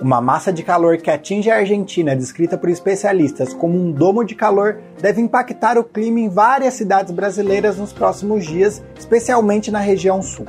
Uma massa de calor que atinge a Argentina, descrita por especialistas como um domo de calor, deve impactar o clima em várias cidades brasileiras nos próximos dias, especialmente na região sul.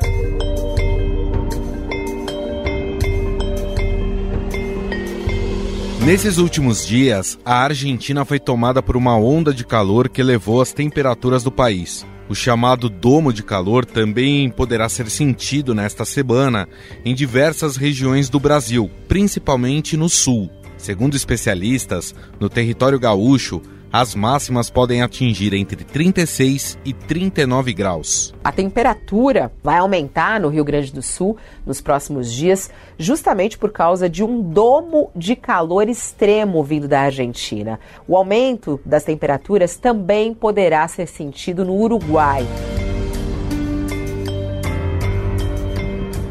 Nesses últimos dias, a Argentina foi tomada por uma onda de calor que elevou as temperaturas do país. O chamado domo de calor também poderá ser sentido nesta semana em diversas regiões do Brasil, principalmente no sul. Segundo especialistas, no território gaúcho, as máximas podem atingir entre 36 e 39 graus. A temperatura vai aumentar no Rio Grande do Sul nos próximos dias, justamente por causa de um domo de calor extremo vindo da Argentina. O aumento das temperaturas também poderá ser sentido no Uruguai.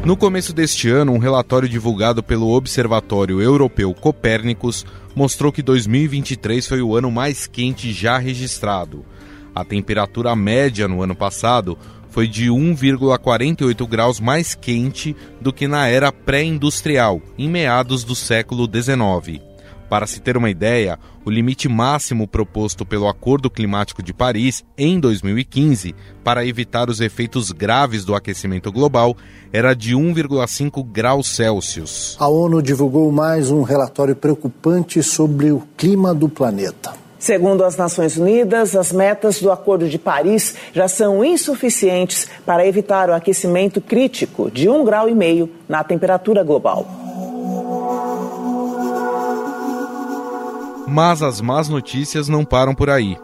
No começo deste ano, um relatório divulgado pelo Observatório Europeu Copérnicos mostrou que 2023 foi o ano mais quente já registrado. A temperatura média no ano passado foi de 1,48 graus mais quente do que na era pré-industrial, em meados do século XIX. Para se ter uma ideia, o limite máximo proposto pelo Acordo Climático de Paris em 2015 para evitar os efeitos graves do aquecimento global era de 1,5 graus Celsius. A ONU divulgou mais um relatório preocupante sobre o clima do planeta. Segundo as Nações Unidas, as metas do Acordo de Paris já são insuficientes para evitar o aquecimento crítico de 1,5 grau e meio na temperatura global. Mas as más notícias não param por aí.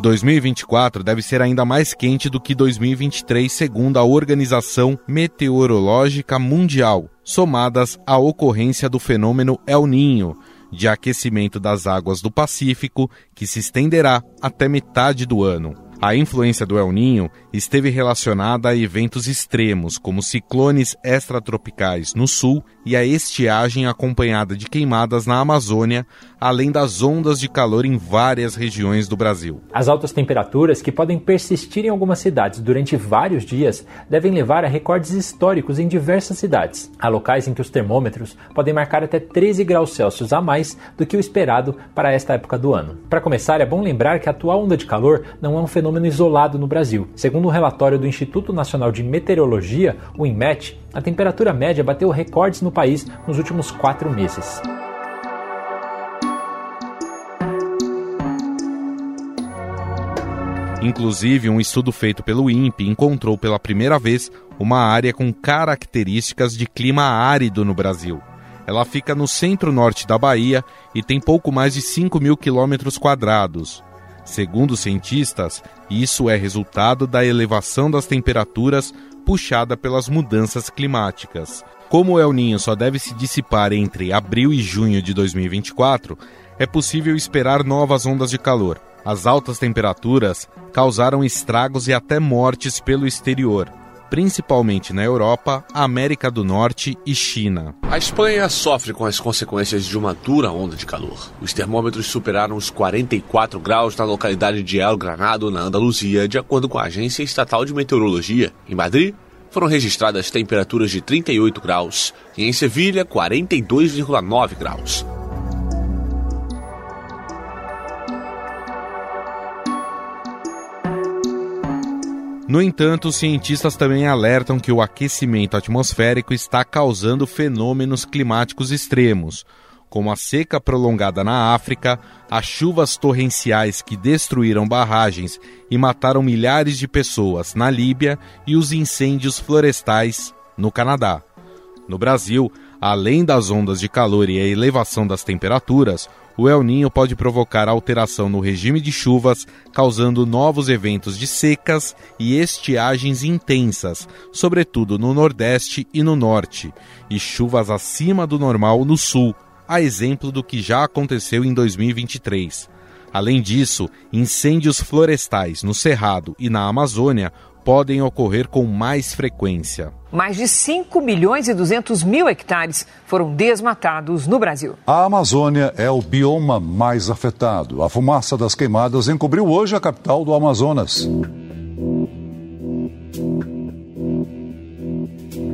...2024 deve ser ainda mais quente do que 2023, segundo a Organização Meteorológica Mundial, somadas à ocorrência do fenômeno El Ninho, de aquecimento das águas do Pacífico, que se estenderá até metade do ano. A influência do El Ninho esteve relacionada a eventos extremos, como ciclones extratropicais no sul e a estiagem acompanhada de queimadas na Amazônia, além das ondas de calor em várias regiões do Brasil. As altas temperaturas, que podem persistir em algumas cidades durante vários dias, devem levar a recordes históricos em diversas cidades. Há locais em que os termômetros podem marcar até 13 graus Celsius a mais do que o esperado para esta época do ano. Para começar, é bom lembrar que a atual onda de calor não é um fenômeno isolado no Brasil. Segundo um relatório do Instituto Nacional de Meteorologia, o INMET, a temperatura média bateu recordes no país nos últimos quatro meses. Inclusive, um estudo feito pelo INPE encontrou pela primeira vez uma área com características de clima árido no Brasil. Ela fica no centro-norte da Bahia e tem pouco mais de 5 mil quilômetros quadrados. Segundo cientistas, isso é resultado da elevação das temperaturas puxada pelas mudanças climáticas. Como o El Ninho só deve se dissipar entre abril e junho de 2024, é possível esperar novas ondas de calor. As altas temperaturas causaram estragos e até mortes pelo exterior, principalmente na Europa, América do Norte e China. A Espanha sofre com as consequências de uma dura onda de calor. Os termômetros superaram os 44 graus na localidade de El Granado, na Andaluzia, de acordo com a Agência Estatal de Meteorologia. Em Madrid, foram registradas temperaturas de 38 graus e em Sevilha, 42,9 graus. No entanto, os cientistas também alertam que o aquecimento atmosférico está causando fenômenos climáticos extremos, como a seca prolongada na África, as chuvas torrenciais que destruíram barragens e mataram milhares de pessoas na Líbia e os incêndios florestais no Canadá. No Brasil, além das ondas de calor e a elevação das temperaturas, o El Ninho pode provocar alteração no regime de chuvas, causando novos eventos de secas e estiagens intensas, sobretudo no Nordeste e no Norte, e chuvas acima do normal no Sul, a exemplo do que já aconteceu em 2023. Além disso, incêndios florestais no Cerrado e na Amazônia podem ocorrer com mais frequência. Mais de 5 milhões e 200 mil hectares foram desmatados no Brasil. A Amazônia é o bioma mais afetado. A fumaça das queimadas encobriu hoje a capital do Amazonas.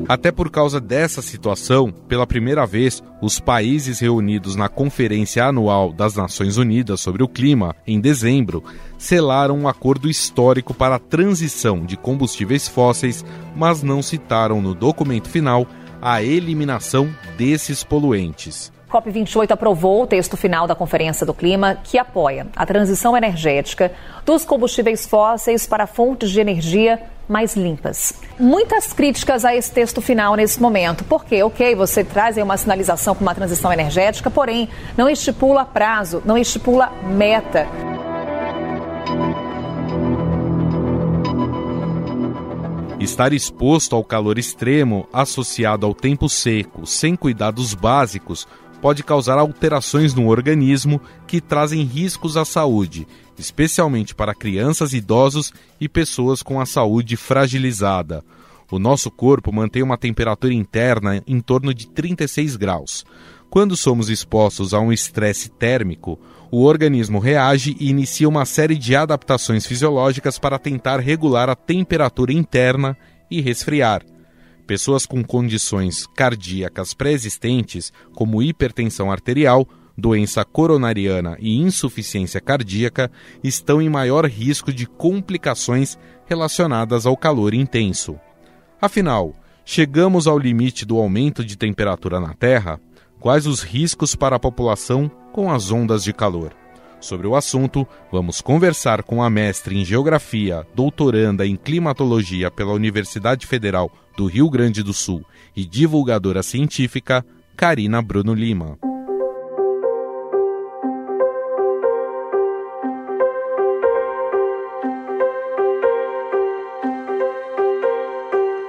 Até por causa dessa situação, pela primeira vez, os países reunidos na Conferência Anual das Nações Unidas sobre o Clima, em dezembro, selaram um acordo histórico para a transição de combustíveis fósseis, mas não citaram no documento final a eliminação desses poluentes. COP28 aprovou o texto final da Conferência do Clima, que apoia a transição energética dos combustíveis fósseis para fontes de energia mais limpas. Muitas críticas a esse texto final nesse momento, porque, ok, você traz aí uma sinalização para uma transição energética, porém não estipula prazo, não estipula meta. Estar exposto ao calor extremo, associado ao tempo seco, sem cuidados básicos, pode causar alterações no organismo que trazem riscos à saúde, especialmente para crianças, idosos e pessoas com a saúde fragilizada. O nosso corpo mantém uma temperatura interna em torno de 36 graus. Quando somos expostos a um estresse térmico, o organismo reage e inicia uma série de adaptações fisiológicas para tentar regular a temperatura interna e resfriar. Pessoas com condições cardíacas pré-existentes, como hipertensão arterial, doença coronariana e insuficiência cardíaca, estão em maior risco de complicações relacionadas ao calor intenso. Afinal, chegamos ao limite do aumento de temperatura na Terra? Quais os riscos para a população com as ondas de calor? Sobre o assunto, vamos conversar com a mestre em Geografia, doutoranda em Climatologia pela Universidade Federal do Rio Grande do Sul e divulgadora científica, Karina Bruno Lima.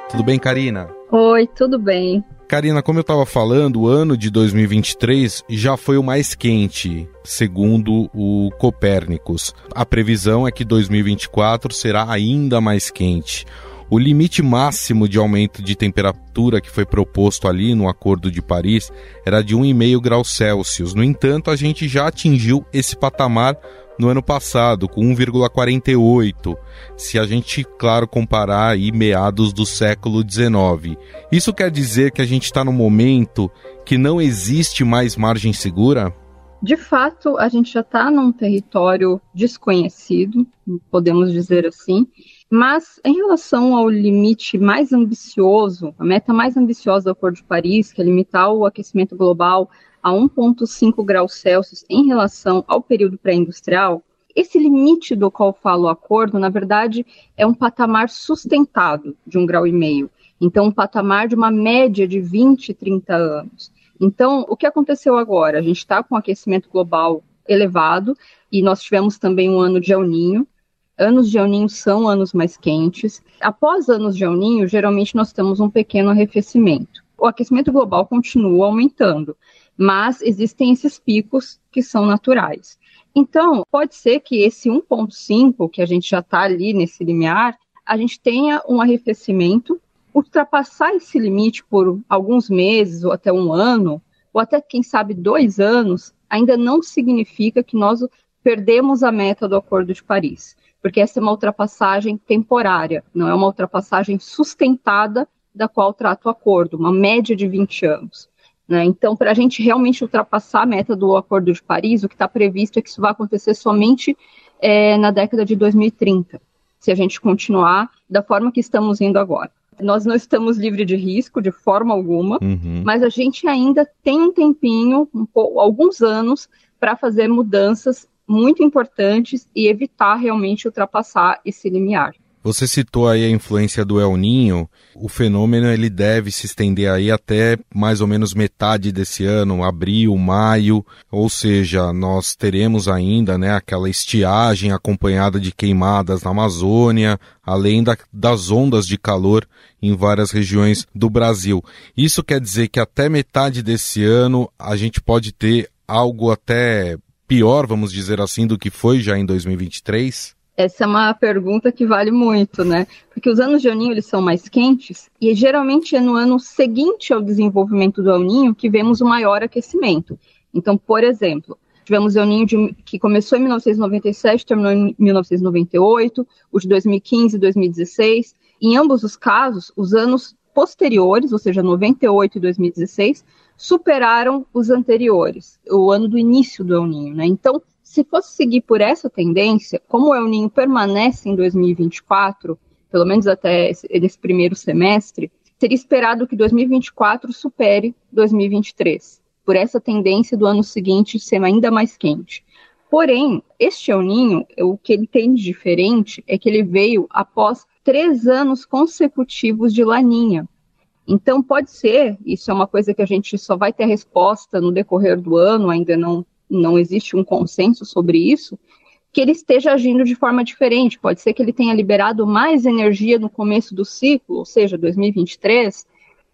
Tudo bem, Karina? Oi, tudo bem. Karina, como eu estava falando, o ano de 2023 já foi o mais quente, segundo o Copérnicos. A previsão é que 2024 será ainda mais quente. O limite máximo de aumento de temperatura que foi proposto ali no Acordo de Paris era de 1,5 graus Celsius. No entanto, a gente já atingiu esse patamar no ano passado, com 1,48, se a gente, claro, comparar aí meados do século XIX. Isso quer dizer que a gente está no momento que não existe mais margem segura? De fato, a gente já está num território desconhecido, podemos dizer assim, mas em relação ao limite mais ambicioso, a meta mais ambiciosa do Acordo de Paris, que é limitar o aquecimento global a 1,5 graus Celsius em relação ao período pré-industrial, esse limite do qual fala o acordo, na verdade, é um patamar sustentado de um grau e meio. Então, um patamar de uma média de 20, 30 anos. Então, o que aconteceu agora? A gente está com aquecimento global elevado e nós tivemos também um ano de El Ninho. Anos de El Ninho são anos mais quentes. Após anos de El Ninho, geralmente nós temos um pequeno arrefecimento. O aquecimento global continua aumentando mas existem esses picos que são naturais. Então, pode ser que esse 1,5, que a gente já está ali nesse limiar, a gente tenha um arrefecimento, ultrapassar esse limite por alguns meses ou até um ano, ou até, quem sabe, dois anos, ainda não significa que nós perdemos a meta do Acordo de Paris, porque essa é uma ultrapassagem temporária, não é uma ultrapassagem sustentada da qual trata o acordo, uma média de 20 anos. Né? Então, para a gente realmente ultrapassar a meta do Acordo de Paris, o que está previsto é que isso vai acontecer somente é, na década de 2030, se a gente continuar da forma que estamos indo agora. Nós não estamos livres de risco de forma alguma, uhum. mas a gente ainda tem um tempinho, um alguns anos, para fazer mudanças muito importantes e evitar realmente ultrapassar esse limiar. Você citou aí a influência do El Ninho. O fenômeno ele deve se estender aí até mais ou menos metade desse ano, abril, maio, ou seja, nós teremos ainda, né, aquela estiagem acompanhada de queimadas na Amazônia, além da, das ondas de calor em várias regiões do Brasil. Isso quer dizer que até metade desse ano a gente pode ter algo até pior, vamos dizer assim, do que foi já em 2023? Essa é uma pergunta que vale muito, né? Porque os anos de El Ninho, eles são mais quentes e geralmente é no ano seguinte ao desenvolvimento do El Ninho que vemos o maior aquecimento. Então, por exemplo, tivemos El Ninho de, que começou em 1997, terminou em 1998, o de 2015 e 2016. Em ambos os casos, os anos posteriores, ou seja, 98 e 2016, superaram os anteriores, o ano do início do El Ninho, né? Então, se fosse seguir por essa tendência, como o El Ninho permanece em 2024, pelo menos até esse, esse primeiro semestre, seria esperado que 2024 supere 2023, por essa tendência do ano seguinte ser ainda mais quente. Porém, este El Ninho, o que ele tem de diferente é que ele veio após três anos consecutivos de laninha. Então, pode ser, isso é uma coisa que a gente só vai ter resposta no decorrer do ano, ainda não, não existe um consenso sobre isso, que ele esteja agindo de forma diferente. Pode ser que ele tenha liberado mais energia no começo do ciclo, ou seja, 2023.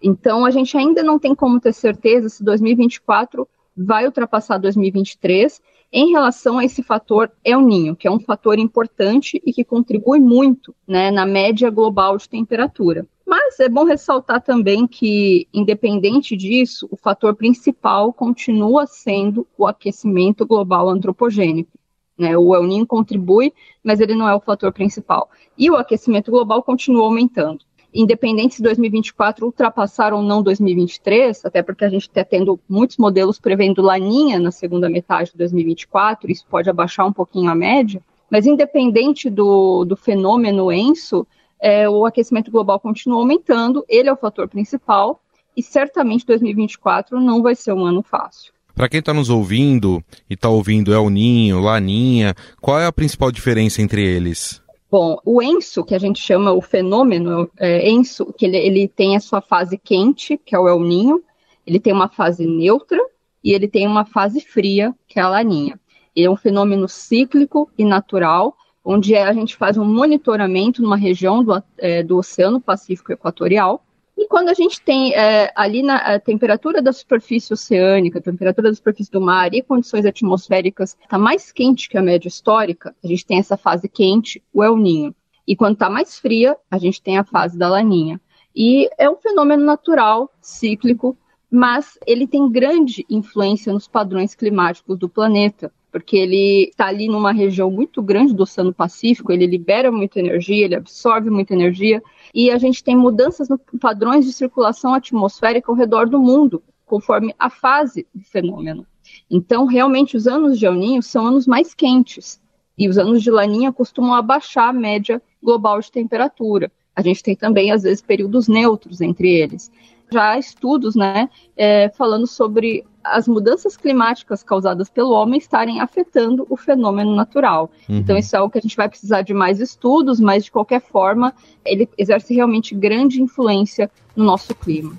Então, a gente ainda não tem como ter certeza se 2024 vai ultrapassar 2023 em relação a esse fator El Ninho, que é um fator importante e que contribui muito né, na média global de temperatura. Mas é bom ressaltar também que, independente disso, o fator principal continua sendo o aquecimento global antropogênico. Né? O El Niño contribui, mas ele não é o fator principal. E o aquecimento global continua aumentando. Independente se 2024 ultrapassar ou não 2023, até porque a gente está tendo muitos modelos prevendo laninha na segunda metade de 2024, isso pode abaixar um pouquinho a média, mas independente do, do fenômeno ENSO, é, o aquecimento global continua aumentando, ele é o fator principal, e certamente 2024 não vai ser um ano fácil. Para quem está nos ouvindo e está ouvindo El Ninho, Laninha, qual é a principal diferença entre eles? Bom, o ENSO, que a gente chama o fenômeno é, ENSO, que ele, ele tem a sua fase quente, que é o El Ninho, ele tem uma fase neutra e ele tem uma fase fria, que é a Laninha. Ele é um fenômeno cíclico e natural, onde a gente faz um monitoramento numa região do, é, do Oceano Pacífico Equatorial, e quando a gente tem é, ali na temperatura da superfície oceânica, temperatura da superfície do mar e condições atmosféricas está mais quente que a média histórica, a gente tem essa fase quente, o El Ninho. E quando está mais fria, a gente tem a fase da Laninha. E é um fenômeno natural, cíclico, mas ele tem grande influência nos padrões climáticos do planeta porque ele está ali numa região muito grande do Oceano Pacífico, ele libera muita energia, ele absorve muita energia, e a gente tem mudanças no padrões de circulação atmosférica ao redor do mundo, conforme a fase do fenômeno. Então, realmente, os anos de El Niño são anos mais quentes, e os anos de Laninha costumam abaixar a média global de temperatura. A gente tem também, às vezes, períodos neutros entre eles já há estudos né, é, falando sobre as mudanças climáticas causadas pelo homem estarem afetando o fenômeno natural. Uhum. Então, isso é algo que a gente vai precisar de mais estudos, mas de qualquer forma, ele exerce realmente grande influência no nosso clima.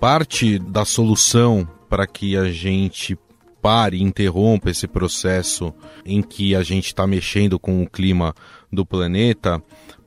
Parte da solução para que a gente pare e interrompa esse processo em que a gente está mexendo com o clima do planeta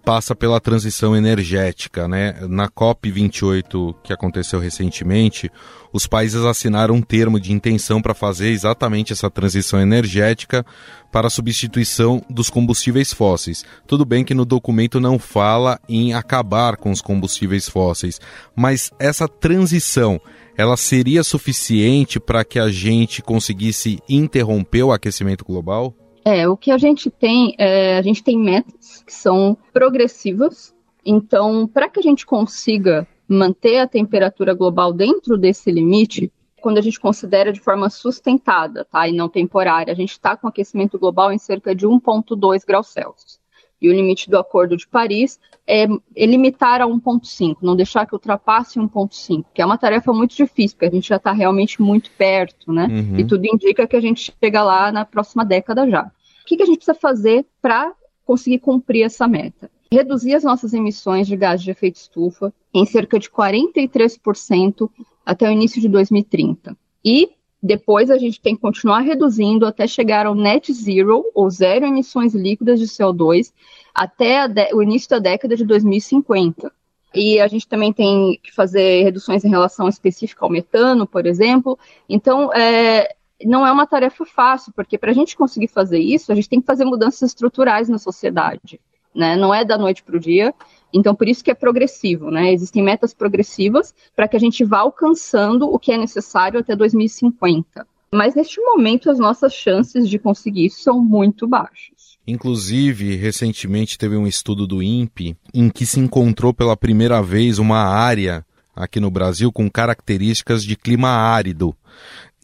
passa pela transição energética, né? Na COP 28 que aconteceu recentemente, os países assinaram um termo de intenção para fazer exatamente essa transição energética para a substituição dos combustíveis fósseis. Tudo bem que no documento não fala em acabar com os combustíveis fósseis, mas essa transição ela seria suficiente para que a gente conseguisse interromper o aquecimento global? É, o que a gente tem, é, a gente tem metas que são progressivas. Então, para que a gente consiga manter a temperatura global dentro desse limite, quando a gente considera de forma sustentada, tá, e não temporária, a gente está com aquecimento global em cerca de 1,2 graus Celsius. E o limite do Acordo de Paris é, é limitar a 1,5, não deixar que ultrapasse 1,5, que é uma tarefa muito difícil, porque a gente já está realmente muito perto, né? Uhum. E tudo indica que a gente chega lá na próxima década já. O que, que a gente precisa fazer para conseguir cumprir essa meta? Reduzir as nossas emissões de gás de efeito estufa em cerca de 43% até o início de 2030. E depois a gente tem que continuar reduzindo até chegar ao net zero, ou zero emissões líquidas de CO2, até o início da década de 2050. E a gente também tem que fazer reduções em relação específica ao metano, por exemplo. Então, é, não é uma tarefa fácil, porque para a gente conseguir fazer isso, a gente tem que fazer mudanças estruturais na sociedade. Né? Não é da noite para o dia. Então, por isso que é progressivo, né? Existem metas progressivas para que a gente vá alcançando o que é necessário até 2050. Mas neste momento, as nossas chances de conseguir isso são muito baixas. Inclusive, recentemente teve um estudo do INPE em que se encontrou pela primeira vez uma área aqui no Brasil com características de clima árido.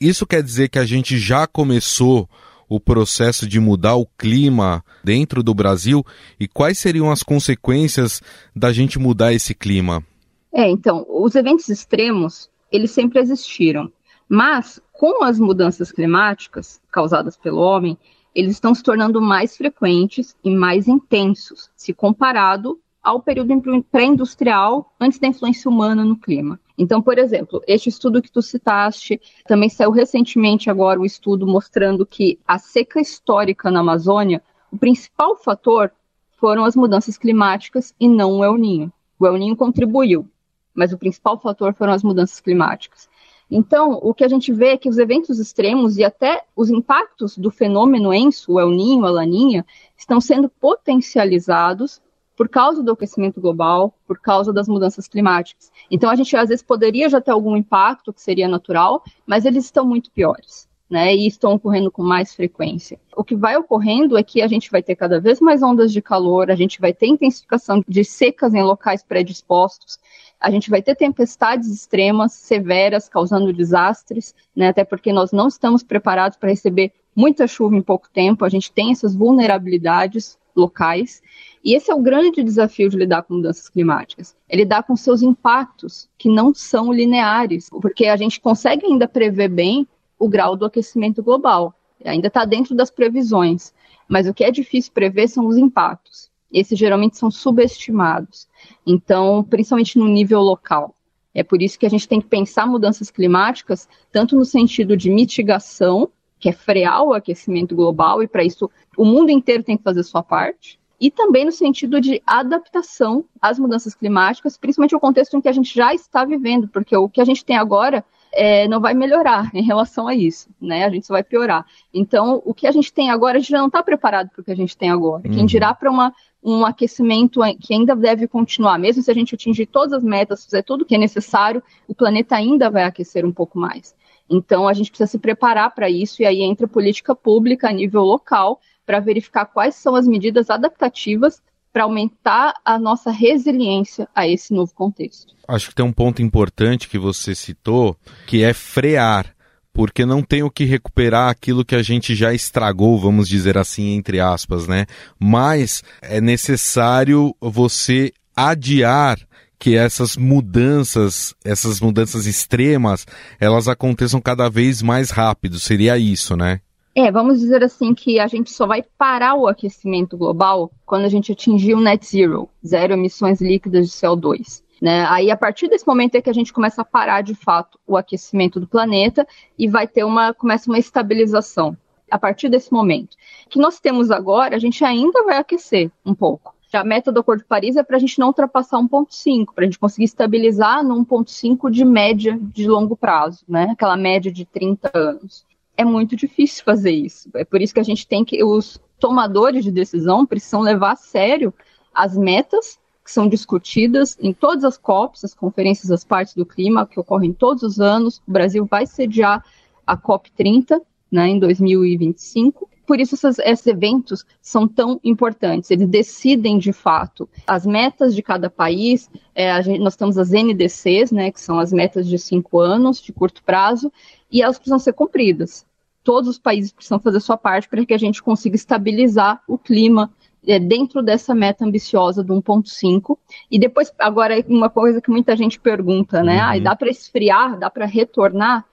Isso quer dizer que a gente já começou o processo de mudar o clima dentro do Brasil e quais seriam as consequências da gente mudar esse clima? É, então, os eventos extremos, eles sempre existiram, mas com as mudanças climáticas causadas pelo homem, eles estão se tornando mais frequentes e mais intensos, se comparado ao período pré-industrial, antes da influência humana no clima. Então, por exemplo, este estudo que tu citaste, também saiu recentemente agora um estudo mostrando que a seca histórica na Amazônia, o principal fator foram as mudanças climáticas e não o El Ninho. O El Ninho contribuiu, mas o principal fator foram as mudanças climáticas. Então, o que a gente vê é que os eventos extremos e até os impactos do fenômeno ENSO, o El Ninho, a Laninha, estão sendo potencializados por causa do aquecimento global, por causa das mudanças climáticas. Então, a gente às vezes poderia já ter algum impacto que seria natural, mas eles estão muito piores. Né, e estão ocorrendo com mais frequência. O que vai ocorrendo é que a gente vai ter cada vez mais ondas de calor, a gente vai ter intensificação de secas em locais predispostos, a gente vai ter tempestades extremas, severas, causando desastres, né, até porque nós não estamos preparados para receber muita chuva em pouco tempo, a gente tem essas vulnerabilidades locais. E esse é o grande desafio de lidar com mudanças climáticas, é lidar com seus impactos, que não são lineares, porque a gente consegue ainda prever bem o grau do aquecimento global, ainda está dentro das previsões, mas o que é difícil prever são os impactos. Esses geralmente são subestimados. Então, principalmente no nível local. É por isso que a gente tem que pensar mudanças climáticas, tanto no sentido de mitigação, que é frear o aquecimento global, e para isso o mundo inteiro tem que fazer sua parte, e também no sentido de adaptação às mudanças climáticas, principalmente o contexto em que a gente já está vivendo, porque o que a gente tem agora é, não vai melhorar em relação a isso, né? A gente só vai piorar. Então, o que a gente tem agora, a gente já não está preparado para o que a gente tem agora. Uhum. Quem dirá para uma um aquecimento que ainda deve continuar, mesmo se a gente atingir todas as metas, fizer tudo o que é necessário, o planeta ainda vai aquecer um pouco mais. Então, a gente precisa se preparar para isso, e aí entra política pública a nível local para verificar quais são as medidas adaptativas para aumentar a nossa resiliência a esse novo contexto. Acho que tem um ponto importante que você citou, que é frear porque não tem o que recuperar aquilo que a gente já estragou, vamos dizer assim, entre aspas, né? Mas é necessário você adiar que essas mudanças, essas mudanças extremas, elas aconteçam cada vez mais rápido. Seria isso, né? É, vamos dizer assim que a gente só vai parar o aquecimento global quando a gente atingir o net zero, zero emissões líquidas de CO2. Né? Aí, a partir desse momento é que a gente começa a parar de fato o aquecimento do planeta e vai ter uma, começa uma estabilização a partir desse momento. Que nós temos agora, a gente ainda vai aquecer um pouco. A meta do Acordo de Paris é para a gente não ultrapassar 1,5, para a gente conseguir estabilizar no 1,5 de média de longo prazo, né? Aquela média de 30 anos. É muito difícil fazer isso. É por isso que a gente tem que. Os tomadores de decisão precisam levar a sério as metas que são discutidas em todas as COPs, as conferências das partes do clima, que ocorrem todos os anos. O Brasil vai sediar a COP 30, né, em 2025. Por isso, esses, esses eventos são tão importantes. Eles decidem, de fato, as metas de cada país. É, gente, nós temos as NDCs, né, que são as metas de cinco anos, de curto prazo, e elas precisam ser cumpridas. Todos os países precisam fazer sua parte para que a gente consiga estabilizar o clima é, dentro dessa meta ambiciosa do 1.5. E depois, agora, uma coisa que muita gente pergunta, né? Uhum. Ah, dá para esfriar, dá para retornar?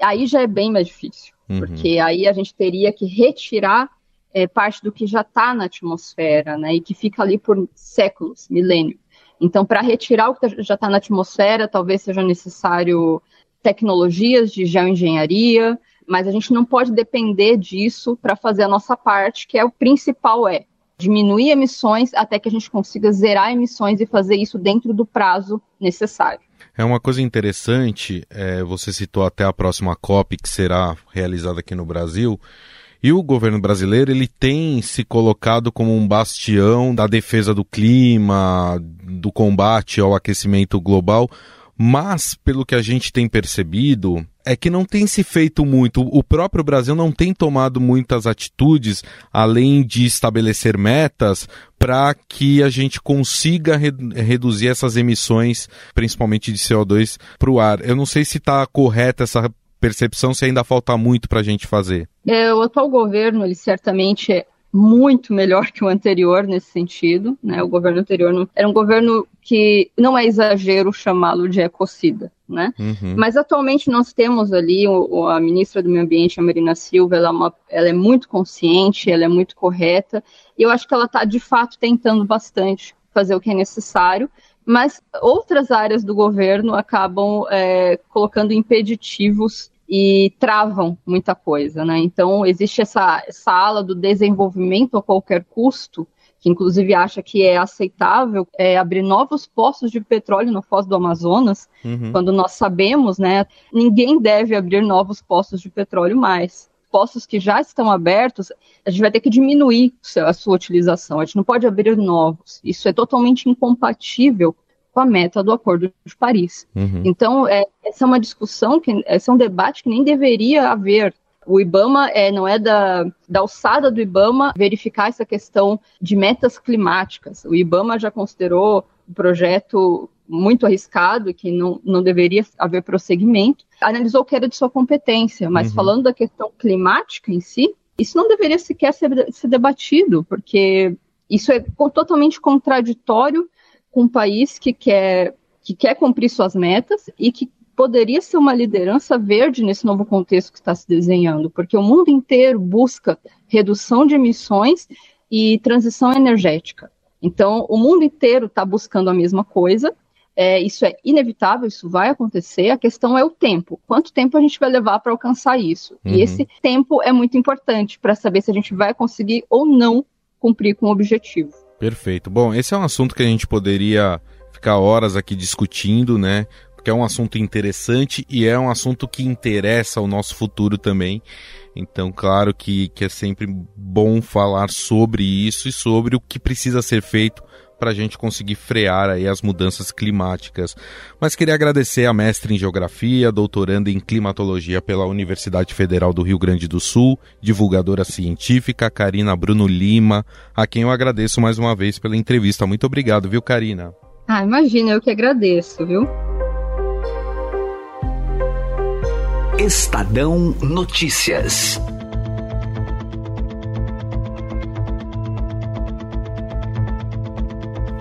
Aí já é bem mais difícil, uhum. porque aí a gente teria que retirar é, parte do que já está na atmosfera, né? E que fica ali por séculos, milênios. Então, para retirar o que já está na atmosfera, talvez seja necessário tecnologias de geoengenharia, mas a gente não pode depender disso para fazer a nossa parte, que é o principal é diminuir emissões até que a gente consiga zerar emissões e fazer isso dentro do prazo necessário. É uma coisa interessante, é, você citou até a próxima COP que será realizada aqui no Brasil, e o governo brasileiro ele tem se colocado como um bastião da defesa do clima, do combate ao aquecimento global, Mas, pelo que a gente tem percebido, é que não tem se feito muito. O próprio Brasil não tem tomado muitas atitudes, além de estabelecer metas, para que a gente consiga re reduzir essas emissões, principalmente de CO2, para o ar. Eu não sei se está correta essa percepção, se ainda falta muito para a gente fazer. É, o atual governo, ele certamente muito melhor que o anterior nesse sentido. Né? O governo anterior não, era um governo que não é exagero chamá-lo de ecocida. Né? Uhum. Mas atualmente nós temos ali o, a ministra do Meio Ambiente, a Marina Silva, ela é, uma, ela é muito consciente, ela é muito correta, e eu acho que ela está de fato tentando bastante fazer o que é necessário, mas outras áreas do governo acabam é, colocando impeditivos e travam muita coisa, né? Então existe essa, essa ala do desenvolvimento a qualquer custo, que inclusive acha que é aceitável é, abrir novos poços de petróleo no Foz do Amazonas, uhum. quando nós sabemos, né, ninguém deve abrir novos poços de petróleo mais. Postos que já estão abertos, a gente vai ter que diminuir a sua utilização, a gente não pode abrir novos. Isso é totalmente incompatível com a meta do Acordo de Paris. Uhum. Então, é, essa é uma discussão, que, esse é um debate que nem deveria haver. O IBAMA é, não é da, da alçada do IBAMA verificar essa questão de metas climáticas. O IBAMA já considerou o projeto muito arriscado e que não, não deveria haver prosseguimento, analisou que era de sua competência, mas uhum. falando da questão climática em si, isso não deveria sequer ser, ser debatido, porque isso é totalmente contraditório com um país que quer, que quer cumprir suas metas e que poderia ser uma liderança verde nesse novo contexto que está se desenhando, porque o mundo inteiro busca redução de emissões e transição energética. Então, o mundo inteiro está buscando a mesma coisa. É, isso é inevitável, isso vai acontecer. A questão é o tempo. Quanto tempo a gente vai levar para alcançar isso? Uhum. E esse tempo é muito importante para saber se a gente vai conseguir ou não cumprir com o objetivo. Perfeito. Bom, esse é um assunto que a gente poderia ficar horas aqui discutindo, né? Porque é um assunto interessante e é um assunto que interessa ao nosso futuro também. Então, claro que, que é sempre bom falar sobre isso e sobre o que precisa ser feito para a gente conseguir frear aí as mudanças climáticas. Mas queria agradecer a mestre em Geografia, doutoranda em Climatologia pela Universidade Federal do Rio Grande do Sul, divulgadora científica, Karina Bruno Lima, a quem eu agradeço mais uma vez pela entrevista. Muito obrigado, viu, Karina? Ah, imagina, eu que agradeço, viu? Estadão Notícias.